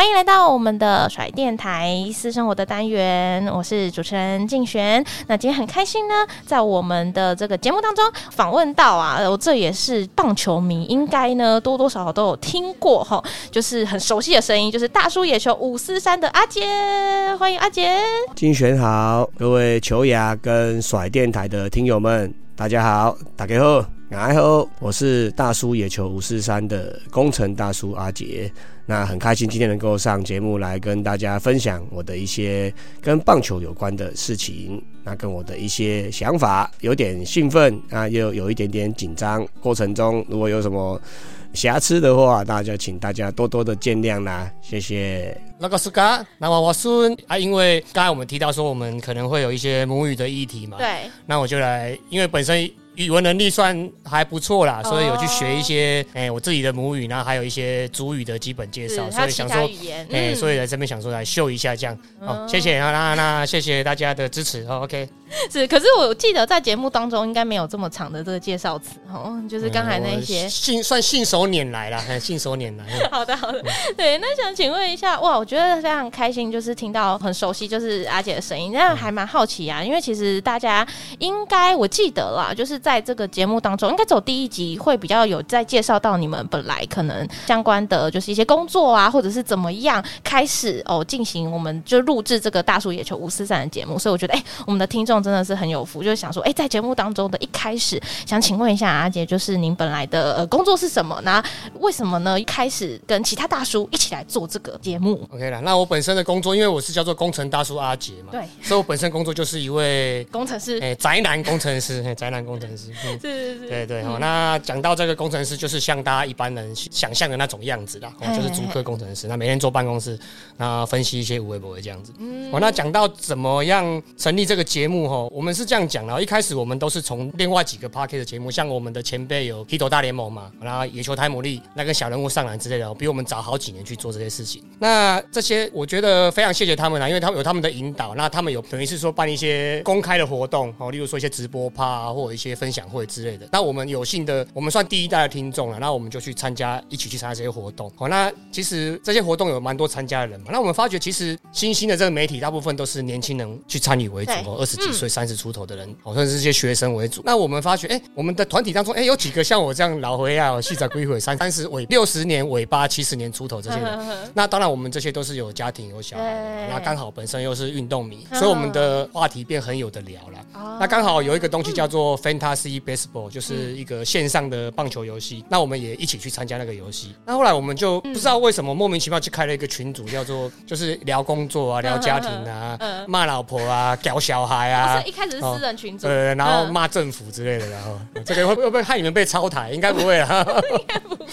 欢迎来到我们的甩电台私生活的单元，我是主持人静璇。那今天很开心呢，在我们的这个节目当中访问到啊，我这也是棒球迷，应该呢多多少少都有听过哈，就是很熟悉的声音，就是大叔野球五四三的阿杰，欢迎阿杰。静璇好，各位球牙跟甩电台的听友们，大家好，大家好，你好，我是大叔野球五四三的工程大叔阿杰。那很开心今天能够上节目来跟大家分享我的一些跟棒球有关的事情，那跟我的一些想法，有点兴奋啊，又有一点点紧张。过程中如果有什么瑕疵的话，那就请大家多多的见谅啦，谢谢。那个是嘎，那我我孙啊，因为刚才我们提到说我们可能会有一些母语的议题嘛，对，那我就来，因为本身。语文能力算还不错啦，所以有去学一些哎、欸、我自己的母语，然后还有一些主语的基本介绍，所以想说哎、所以在这边想说来秀一下这样。哦，谢谢啊，那那谢谢大家的支持哦。OK，是，可是我记得在节目当中应该没有这么长的这个介绍词哦，就是刚才那一些信算信手拈来了，信手拈来。好的好的，对，那想请问一下，哇，我觉得非常开心，就是听到很熟悉，就是阿姐的声音，那还蛮好奇啊，因为其实大家应该我记得啦，就是在。这个节目当中，应该走第一集会比较有在介绍到你们本来可能相关的就是一些工作啊，或者是怎么样开始哦进行，我们就录制这个大叔野球五四三的节目。所以我觉得，哎，我们的听众真的是很有福，就是想说，哎，在节目当中的一开始，想请问一下阿杰，就是您本来的呃工作是什么？那为什么呢？一开始跟其他大叔一起来做这个节目？OK 了，那我本身的工作，因为我是叫做工程大叔阿杰嘛，对，所以我本身工作就是一位 工程师，哎，宅男工程师，哎，宅男工程师。嗯、是是是，对对好，嗯、那讲到这个工程师，就是像大家一般人想象的那种样子啦，哦、就是主科工程师，那每天坐办公室，那分析一些微博这样子。嗯，那讲到怎么样成立这个节目哈，我们是这样讲的，一开始我们都是从另外几个 Podcast 的节目，像我们的前辈有 Hito 大联盟嘛，然后野球台牡蛎那个小人物上篮之类的，比我们早好几年去做这些事情。那这些我觉得非常谢谢他们啦，因为他们有他们的引导，那他们有等于是说办一些公开的活动哦，例如说一些直播趴啊，或者一些分享会之类的。那我们有幸的，我们算第一代的听众了。那我们就去参加，一起去参加这些活动。好，那其实这些活动有蛮多参加的人嘛。那我们发觉，其实新兴的这个媒体，大部分都是年轻人去参与为主哦，二十几岁、三十出头的人，好像是这些学生为主。那我们发觉，哎，我们的团体当中，哎，有几个像我这样老回啊，细仔归回三三十尾六十年尾巴七十年出头这些人。那当然，我们这些都是有家庭有小孩，那刚好本身又是运动迷，所以我们的话题便很有的聊了。那刚好有一个东西叫做 Fantasy Baseball，就是一个线上的棒球游戏，那我们也一起去参加那个游戏。那后来我们就不知道为什么莫名其妙去开了一个群组，叫做就是聊工作啊、聊家庭啊、骂老婆啊、屌小孩啊。一开始是私人群组，对，然后骂政府之类的，然后这个会会不会害你们被抄台？应该不会啊，应该不会。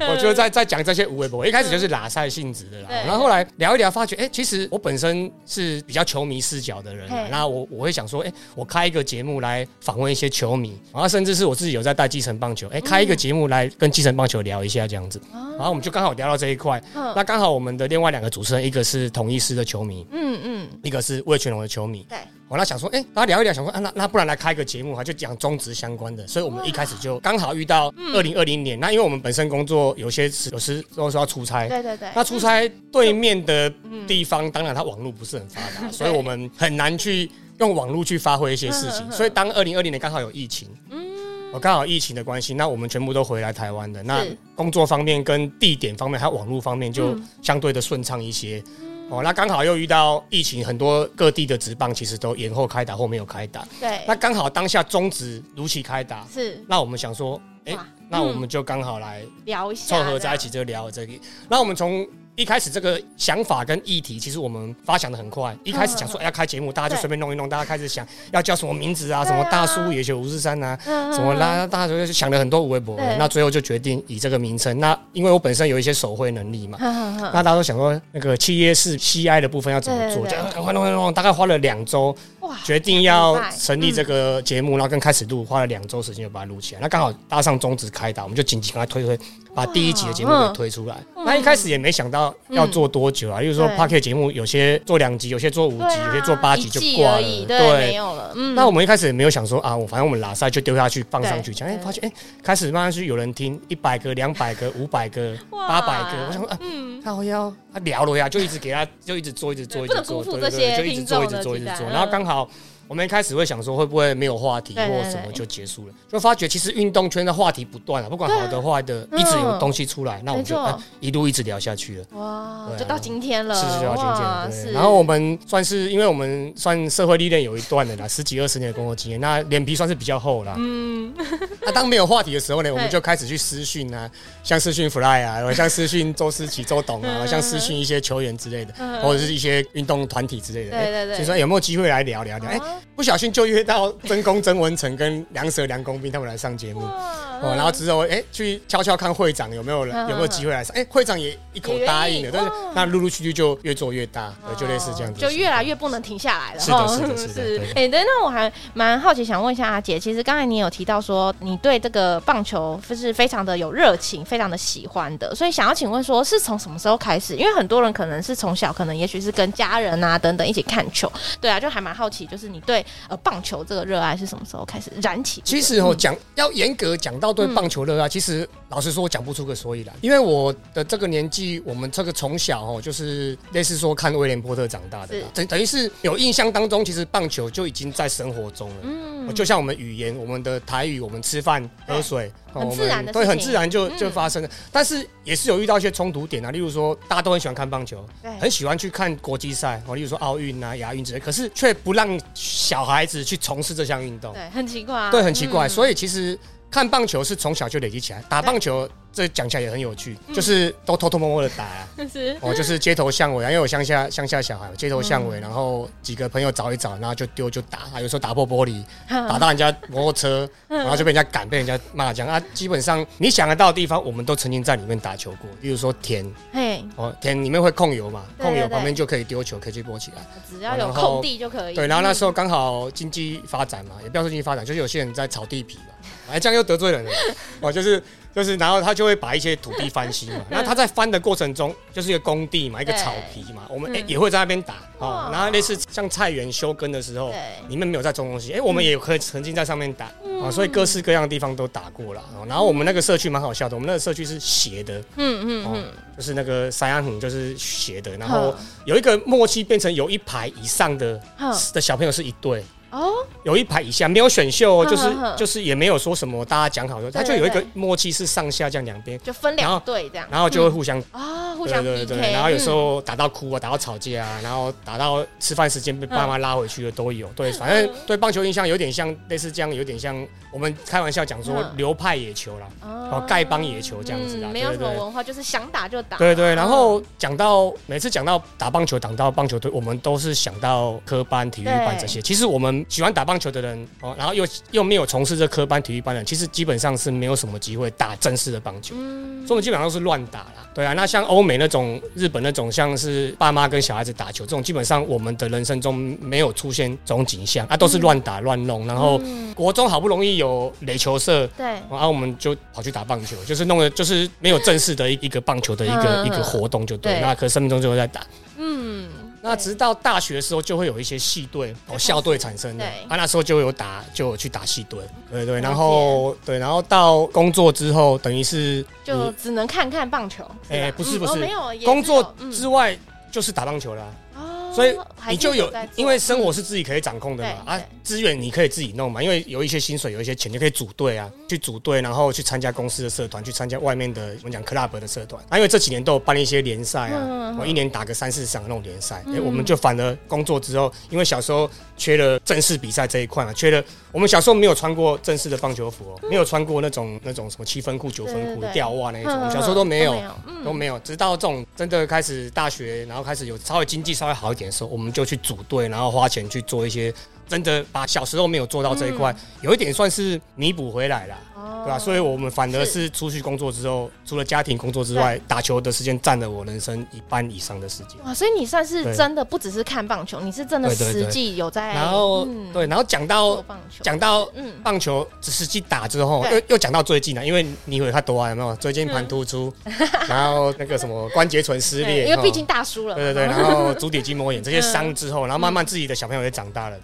我就在在讲这些无微博，一开始就是拉赛性质的啦。然后后来聊一聊，发觉哎，其实我本身是比较球迷视角的人，然后我我会想说，哎，我开一个节目来访问一些球迷，然后甚至是我自己有在带基层棒球，哎，开一个节目来跟基层棒球聊一下这样子，然后我们就刚好聊到这一块。那刚好我们的另外两个主持人，一个是统一师的球迷，嗯嗯，一个是魏全龙的球迷。对，我那想说，哎，大家聊一聊，想说，啊，那那不然来开个节目哈，就讲中职相关的。所以我们一开始就刚好遇到二零二零年，那因为我们本身工作有些时有时都是要出差，对对对。那出差对面的地方，当然它网络不是很发达，所以我们很难去用网络去发挥一些事情。所以当二零二零年刚好有疫情，嗯我刚好疫情的关系，那我们全部都回来台湾的。那工作方面跟地点方面还有网络方面就相对的顺畅一些。哦，那刚好又遇到疫情，很多各地的职棒其实都延后开打或没有开打。对，那刚好当下中职如期开打，是。那我们想说，哎、欸，那我们就刚好来聊一下，凑合在一起就聊这个。那我们从一开始这个想法跟议题，其实我们发想的很快。一开始讲说要开节目，大家就随便弄一弄，大家开始想要叫什么名字啊，什么大叔野球五四三啊，什么啦，大家就想了很多微博。那最后就决定以这个名称。那因为我本身有一些手绘能力嘛，那大家都想说那个企业式 CI 的部分要怎么做，这样赶快弄弄弄，大概花了两周，决定要成立这个节目，然后跟开始录，花了两周时间就把它录起来。那刚好搭上中职开打，我们就紧急赶快推推。把第一集的节目给推出来，那一开始也没想到要做多久啊。例如说 Podcast 节目，有些做两集，有些做五集，有些做八集就挂了，对，没有了。那我们一开始也没有想说啊，我反正我们拉赛就丢下去放上去，讲哎，发现哎，开始慢慢是有人听一百个、两百个、五百个、八百个，我想说啊，他好要他聊了呀，就一直给他，就一直做，一直做，一直做，对对对，就一直做，一直做，一直做，然后刚好。now 我们一开始会想说，会不会没有话题或什么就结束了？就发觉其实运动圈的话题不断啊，不管好的坏的，一直有东西出来，那我们就一路一直聊下去了。哇，就到今天了，是是，到今天。对，然后我们算是，因为我们算社会历练有一段的啦，十几二十年的工作经验，那脸皮算是比较厚啦。嗯，那当没有话题的时候呢，我们就开始去私讯啊，像私讯 Fly 啊，像私讯周思琪、周董啊，像私讯一些球员之类的，或者是一些运动团体之类的。对对对，所以说有没有机会来聊聊聊？哎。不小心就约到曾公曾文成跟梁蛇梁公斌他们来上节目，哦，然后之后哎去悄悄看会长有没有人有没有机会来上，哎会长也一口答应了，但是那陆陆续续就越做越大，就类似这样子，就越来越不能停下来了。是的，是的，是的。哎，对，那我还蛮好奇，想问一下阿杰，其实刚才你有提到说你对这个棒球就是非常的有热情，非常的喜欢的，所以想要请问说是从什么时候开始？因为很多人可能是从小，可能也许是跟家人啊等等一起看球，对啊，就还蛮好奇，就是你对。呃，棒球这个热爱是什么时候开始燃起？其实哦，讲要严格讲到对棒球热爱，其实老实说，我讲不出个所以然。因为我的这个年纪，我们这个从小哦，就是类似说看威廉波特长大的，等等于是有印象当中，其实棒球就已经在生活中了。嗯，就像我们语言，我们的台语，我们吃饭喝水，很自然的，对，很自然就就发生了。但是也是有遇到一些冲突点啊，例如说，大家都很喜欢看棒球，很喜欢去看国际赛哦，例如说奥运啊、亚运之类，可是却不让小孩子去从事这项运动，对，很奇怪，对，很奇怪。所以其实看棒球是从小就累积起来，打棒球。这讲起来也很有趣，就是都偷偷摸摸的打啊，哦，就是街头巷尾啊，因为我乡下乡下小孩，街头巷尾，然后几个朋友找一找，然后就丢就打，啊，有时候打破玻璃，打到人家摩托车，然后就被人家赶，被人家骂这样啊。基本上你想得到的地方，我们都曾经在里面打球过，比如说田，嘿，哦，田里面会控油嘛，控油旁边就可以丢球，可以去拨起来，只要有空地就可以。对，然后那时候刚好经济发展嘛，也不要说经济发展，就是有些人在炒地皮嘛，哎，这样又得罪人了，哦，就是。就是，然后他就会把一些土地翻新嘛。那他在翻的过程中，就是一个工地嘛，一个草皮嘛。我们哎也会在那边打哦。然后类似像菜园休耕的时候，你们没有在种东西，哎，我们也可以曾经在上面打啊。所以各式各样的地方都打过了。然后我们那个社区蛮好笑的，我们那个社区是斜的，嗯嗯嗯，就是那个山羊湖就是斜的。然后有一个默契变成有一排以上的的小朋友是一队。哦，有一排以下没有选秀，就是就是也没有说什么，大家讲好说，他就有一个默契是上下这样两边，就分两队这样，然后就会互相啊，互相对对对，然后有时候打到哭啊，打到吵架啊，然后打到吃饭时间被爸妈拉回去的都有，对，反正对棒球印象有点像类似这样，有点像我们开玩笑讲说流派野球啦，哦，丐帮野球这样子啦，没有什么文化，就是想打就打，对对，然后讲到每次讲到打棒球，讲到棒球队，我们都是想到科班、体育班这些，其实我们。喜欢打棒球的人哦，然后又又没有从事这科班体育班的人，其实基本上是没有什么机会打正式的棒球，嗯，所以我们基本上都是乱打啦。对啊，那像欧美那种、日本那种，像是爸妈跟小孩子打球这种，基本上我们的人生中没有出现这种景象。啊，都是乱打乱弄。然后国中好不容易有垒球社，对，然后我们就跑去打棒球，就是弄的，就是没有正式的一一个棒球的一个一个活动就对。那可是生命中就会在打，嗯。那直到大学的时候，就会有一些系队哦校队产生的，啊那时候就有打，就有去打系队，对对，然后对，然后到工作之后，等于是就只能看看棒球，哎，不是不是，没有工作之外就是打棒球了。所以你就有因为生活是自己可以掌控的嘛，啊，资源你可以自己弄嘛，因为有一些薪水，有一些钱就可以组队啊，去组队，然后去参加公司的社团，去参加外面的我们讲 club 的社团，啊，因为这几年都有办一些联赛啊，我一年打个三四场那种联赛，哎，我们就反而工作之后，因为小时候缺了正式比赛这一块嘛，缺了我们小时候没有穿过正式的棒球服哦，没有穿过那种那种什么七分裤、九分裤吊袜那一种，我们小时候都没有，都没有，直到这种真的开始大学，然后开始有稍微经济稍微好一点的时候，我们就去组队，然后花钱去做一些。真的把小时候没有做到这一块，有一点算是弥补回来了，对吧？所以我们反而是出去工作之后，除了家庭工作之外，打球的时间占了我人生一半以上的时间。哇，所以你算是真的不只是看棒球，你是真的实际有在。然后对，然后讲到讲到棒球实际打之后，又又讲到最近了，因为你会看多啊，有没有椎间盘突出，然后那个什么关节唇撕裂，因为毕竟大叔了。对对对，然后足底筋膜炎这些伤之后，然后慢慢自己的小朋友也长大了。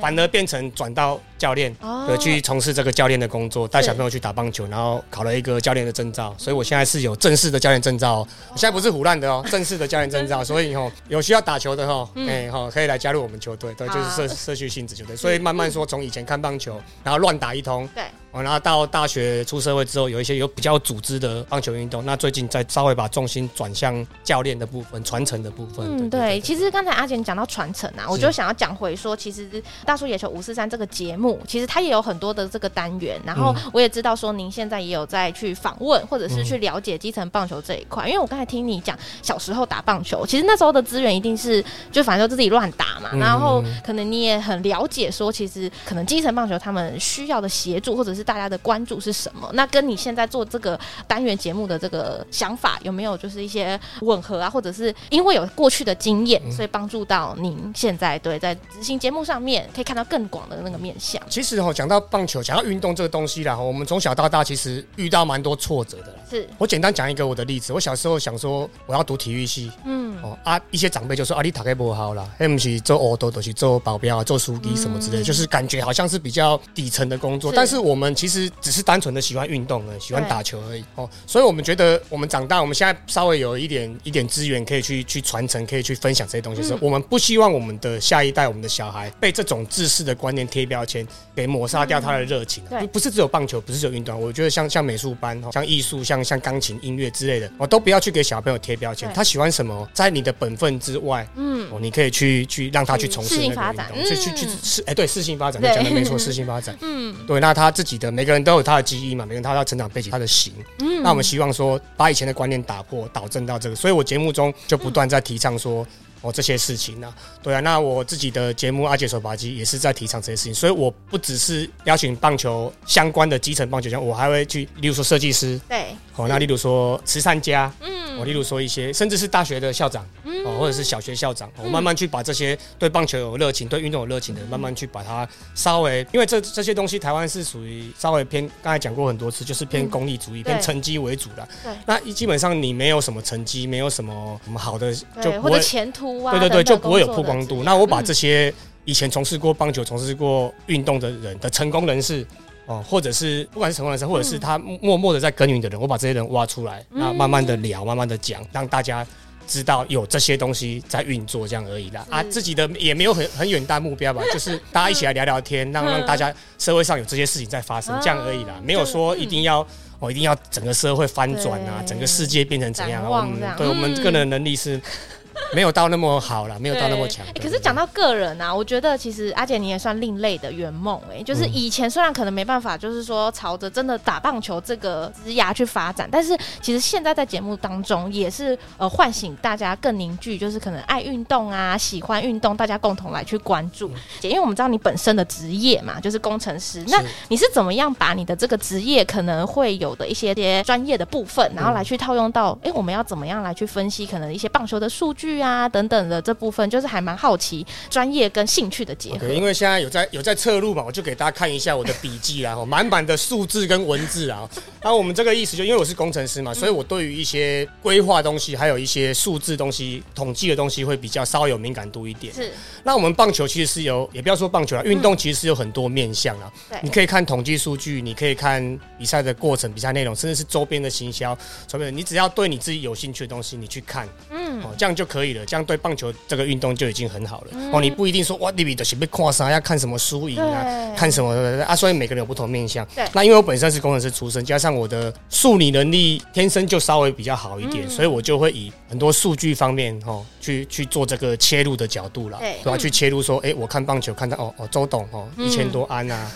反而变成转到教练，对，去从事这个教练的工作，带小朋友去打棒球，然后考了一个教练的证照，所以我现在是有正式的教练证照，我现在不是胡乱的哦，正式的教练证照，所以吼 有需要打球的吼，哎吼可以来加入我们球队，对，就是社社区性质球队，所以慢慢说从以前看棒球，然后乱打一通，对。然后到大学出社会之后，有一些有比较组织的棒球运动。那最近再稍微把重心转向教练的部分、传承的部分。嗯，对。其实刚才阿简讲到传承啊，我就想要讲回说，其实大叔野球五四三这个节目，其实它也有很多的这个单元。然后我也知道说，您现在也有在去访问或者是去了解基层棒球这一块。因为我刚才听你讲小时候打棒球，其实那时候的资源一定是就反正就自己乱打嘛。然后可能你也很了解说，其实可能基层棒球他们需要的协助或者是。大家的关注是什么？那跟你现在做这个单元节目的这个想法有没有就是一些吻合啊？或者是因为有过去的经验，所以帮助到您现在对在执行节目上面可以看到更广的那个面向？其实哈，讲到棒球，讲到运动这个东西啦，我们从小到大其实遇到蛮多挫折的啦。是。我简单讲一个我的例子，我小时候想说我要读体育系，嗯，哦啊，一些长辈就说啊，你打开不好啦，不是做哦，都都去做保镖啊，做书记什么之类的，就是感觉好像是比较底层的工作，但是我们。其实只是单纯的喜欢运动而已，喜欢打球而已哦，所以我们觉得我们长大，我们现在稍微有一点一点资源可以去去传承，可以去分享这些东西的时候，我们不希望我们的下一代，我们的小孩被这种自私的观念贴标签，给抹杀掉他的热情。不不是只有棒球，不是只有运动，我觉得像像美术班、像艺术、像像钢琴、音乐之类的，我都不要去给小朋友贴标签。他喜欢什么，在你的本分之外，嗯，哦，你可以去去让他去从事那个运动，去去去是哎，对，适性发展，你讲的没错，适性发展，嗯，对，那他自己的每个人都有他的基因嘛，每个人他的成长背景，他的型。嗯，那我们希望说，把以前的观念打破，导正到这个。所以我节目中就不断在提倡说，哦，这些事情呢，对啊。那我自己的节目《阿杰手把机》也是在提倡这些事情。所以我不只是邀请棒球相关的基层棒球员，我还会去，例如说设计师，对，哦，那例如说慈善家，嗯，我例如说一些，甚至是大学的校长。哦，或者是小学校长，我慢慢去把这些对棒球有热情、对运动有热情的，慢慢去把它稍微，因为这这些东西，台湾是属于稍微偏，刚才讲过很多次，就是偏功利主义、偏成绩为主的。对。那基本上你没有什么成绩，没有什么什么好的，就不会前途啊。对对对，就不会有曝光度。那我把这些以前从事过棒球、从事过运动的人的成功人士，哦，或者是不管是成功人士，或者是他默默的在耕耘的人，我把这些人挖出来，那慢慢的聊，慢慢的讲，让大家。知道有这些东西在运作，这样而已啦。啊，自己的也没有很很远大目标吧，就是大家一起来聊聊天，让让大家社会上有这些事情在发生，这样而已啦。没有说一定要我一定要整个社会翻转啊，整个世界变成怎样啊？嗯，对我们个人能力是。没有到那么好了，没有到那么强。可是讲到个人啊，我觉得其实阿姐你也算另类的圆梦哎，就是以前虽然可能没办法，就是说朝着真的打棒球这个职涯去发展，但是其实现在在节目当中也是呃唤醒大家更凝聚，就是可能爱运动啊，喜欢运动，大家共同来去关注。姐，因为我们知道你本身的职业嘛，就是工程师，那你是怎么样把你的这个职业可能会有的一些些专业的部分，然后来去套用到哎，我们要怎么样来去分析可能一些棒球的数据？啊，等等的这部分，就是还蛮好奇专业跟兴趣的结合。Okay, 因为现在有在有在测录嘛，我就给大家看一下我的笔记啊，满满的数字跟文字啊。那我们这个意思就因为我是工程师嘛，所以我对于一些规划东西，还有一些数字东西、统计的东西会比较稍微有敏感度一点。是。那我们棒球其实是有，也不要说棒球了，运动其实是有很多面向啊。对。你可以看统计数据，你可以看比赛的过程、比赛内容，甚至是周边的行销。周边，你只要对你自己有兴趣的东西，你去看，嗯，哦，这样就。可以了，这样对棒球这个运动就已经很好了。哦，你不一定说哇，你比的是被跨啥，要看什么输赢啊，看什么啊，所以每个人有不同面向。对，那因为我本身是工程师出身，加上我的数理能力天生就稍微比较好一点，所以我就会以很多数据方面哦，去去做这个切入的角度了，对吧？去切入说，哎，我看棒球看到哦哦，周董哦一千多安啊，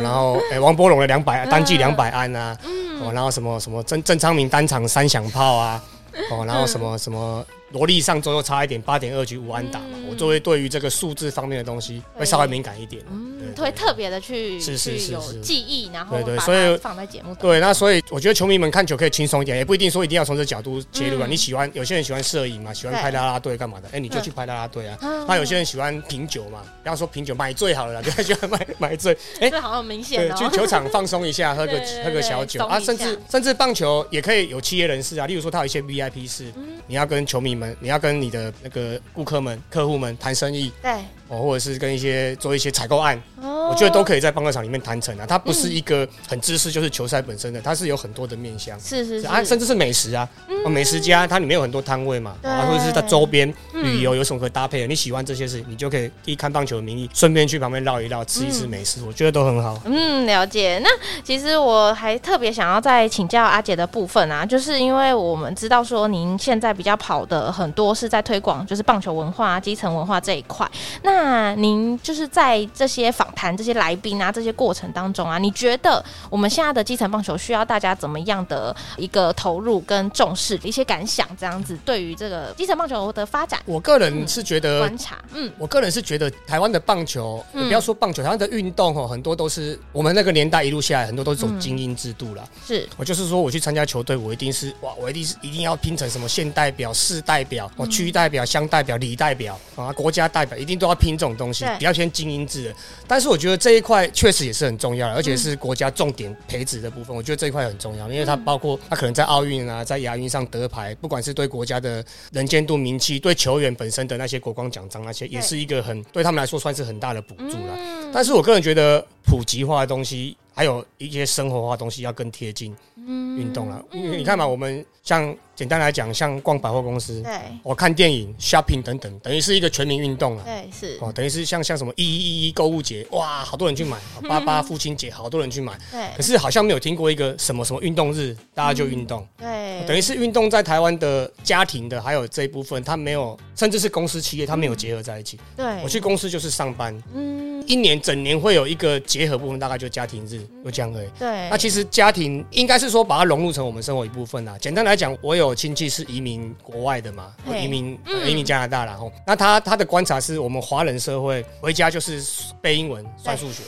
然后哎王柏融的两百单季两百安啊，哦，然后什么什么郑郑昌明单场三响炮啊。哦，然后什么什么罗力上周又差一点八点二局无安打嘛，我就会对于这个数字方面的东西会稍微敏感一点，嗯，会特别的去是是是有记忆，然后对对，所以放在节目对，那所以我觉得球迷们看球可以轻松一点，也不一定说一定要从这角度切入啊。你喜欢有些人喜欢摄影嘛，喜欢拍啦啦队干嘛的？哎，你就去拍啦啦队啊。那有些人喜欢品酒嘛，不要说品酒买醉好了啦，就喜欢买买醉。哎，这好明显哦。去球场放松一下，喝个 喝个小酒啊，甚至甚至棒球也可以有企业人士啊，例如说他有一些 VIP 室。你要跟球迷们，你要跟你的那个顾客们、客户们谈生意，对，哦，或者是跟一些做一些采购案，哦，我觉得都可以在棒球场里面谈成啊。它不是一个很知识，就是球赛本身的，它是有很多的面向，是是是啊，甚至是美食啊，嗯，美食家它里面有很多摊位嘛，啊，或者是在周边旅游有什么可搭配的，你喜欢这些事情，你就可以以看棒球的名义，顺便去旁边绕一绕，吃一吃美食，我觉得都很好。嗯，了解。那其实我还特别想要再请教阿姐的部分啊，就是因为我们知道说您现在。比较跑的很多是在推广，就是棒球文化、基层文化这一块。那您就是在这些访谈、这些来宾啊、这些过程当中啊，你觉得我们现在的基层棒球需要大家怎么样的一个投入跟重视？一些感想这样子，对于这个基层棒球的发展，我个人是觉得观察，嗯，我个人是觉得台湾的棒球，不要说棒球，台湾的运动哦，很多都是我们那个年代一路下来，很多都是走精英制度了。是我就是说，我去参加球队，我一定是哇，我一定是一定要拼成什么现代。代表、市代表、哦，区代表、乡代表、里代表啊，国家代表，一定都要拼这种东西，比较偏精英制的。但是我觉得这一块确实也是很重要的，而且是国家重点培植的部分。我觉得这一块很重要，因为它包括它可能在奥运啊，在亚运上得牌，不管是对国家的能见度、名气，对球员本身的那些国光奖章那些，也是一个很对他们来说算是很大的补助了。但是我个人觉得普及化的东西。还有一些生活化的东西要更贴近运动了，因为你看嘛，我们像简单来讲，像逛百货公司，对，我看电影、shopping 等等，等于是一个全民运动了。对，是哦，等于是像像什么一一一一购物节，哇，好多人去买；八八父亲节，好多人去买。对，可是好像没有听过一个什么什么运动日，大家就运动。对，等于是运动在台湾的家庭的还有这一部分，它没有，甚至是公司企业，它没有结合在一起。对，我去公司就是上班。嗯。一年整年会有一个结合部分，大概就家庭日，就这样而已。对，那其实家庭应该是说把它融入成我们生活一部分啦。简单来讲，我有亲戚是移民国外的嘛，移民移民加拿大，然后那他他的观察是我们华人社会回家就是背英文、算数学。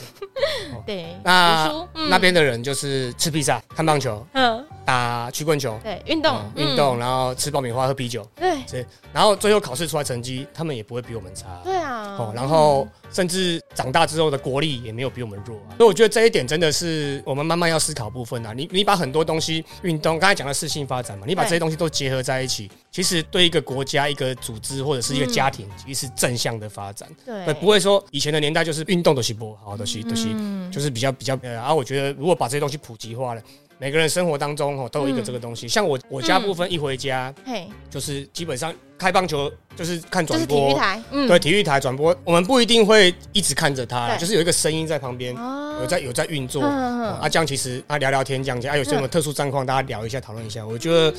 对，那那边的人就是吃披萨、看棒球、嗯，打曲棍球，对，运动。运动，然后吃爆米花、喝啤酒，对，然后最后考试出来成绩，他们也不会比我们差。对啊，哦，然后。甚至长大之后的国力也没有比我们弱啊，所以我觉得这一点真的是我们慢慢要思考部分啊。你你把很多东西运动，刚才讲的适性发展嘛，你把这些东西都结合在一起，其实对一个国家、一个组织或者是一个家庭，其实是正向的发展。对，不会说以前的年代就是运动都是不好的，东西都是就是比较比较。然后我觉得如果把这些东西普及化了。每个人生活当中哦都有一个这个东西，像我我家部分一回家，嘿，就是基本上开棒球就是看转播，体育台，对，体育台转播，我们不一定会一直看着它，就是有一个声音在旁边，有在有在运作，啊，这样其实啊聊聊天这样子，啊有什么特殊状况大家聊一下讨论一下，我觉得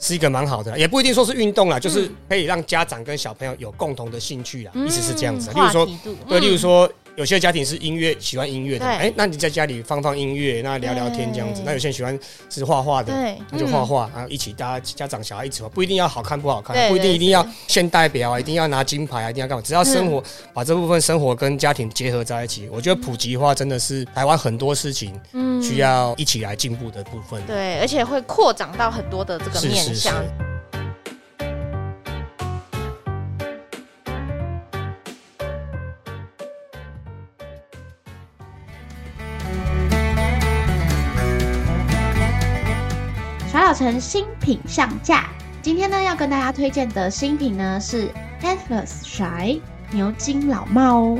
是一个蛮好的，也不一定说是运动啦，就是可以让家长跟小朋友有共同的兴趣啦，意思是这样子，例如说，对，例如说。有些家庭是音乐，喜欢音乐的，哎、欸，那你在家里放放音乐，那聊聊天这样子。那有些人喜欢是画画的，对那就画画，然后一起大家家长小孩一起画，不一定要好看不好看，不一定一定要现代表啊，一定要拿金牌啊，一定要干嘛？只要生活、嗯、把这部分生活跟家庭结合在一起，我觉得普及化真的是台湾很多事情需要一起来进步的部分。对，而且会扩展到很多的这个面向。是是是成新品上架，今天呢要跟大家推荐的新品呢是 Atlas 甩牛津老帽哦。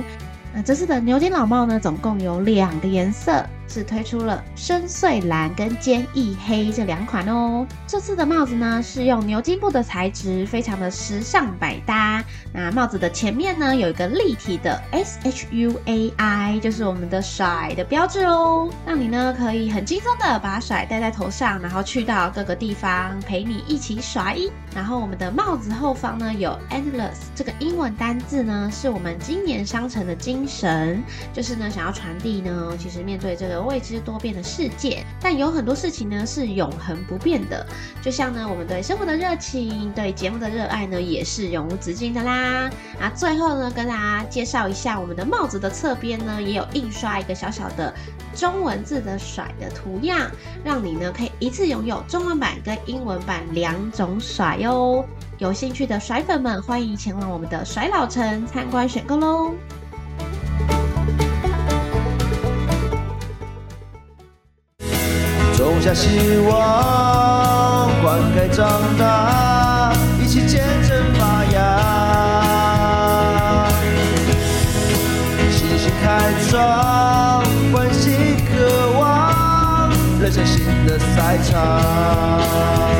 那这次的牛津老帽呢，总共有两个颜色，是推出了深邃蓝跟坚毅黑这两款哦。这次的帽子呢是用牛津布的材质，非常的时尚百搭。那帽子的前面呢有一个立体的 S H U A I，就是我们的甩的标志哦，让你呢可以很轻松的把甩戴在头上，然后去到各个地方陪你一起甩。然后我们的帽子后方呢有 Endless 这个英文单字呢，是我们今年商城的精神，就是呢想要传递呢，其实面对这个未知多变的世界，但有很多事情呢是永恒不变的，就像呢我们对生活的热情，对节目的热爱呢也是永无止境的啦。啊，最后呢跟大家介绍一下我们的帽子的侧边呢也有印刷一个小小的中文字的甩的图样，让你呢可以一次拥有中文版跟英文版两种甩哟。有兴趣的甩粉们，欢迎前往我们的甩老城参观选购喽！种下希望，灌溉长大，一起见证发芽。信心开创，关心渴望，人生新的赛场。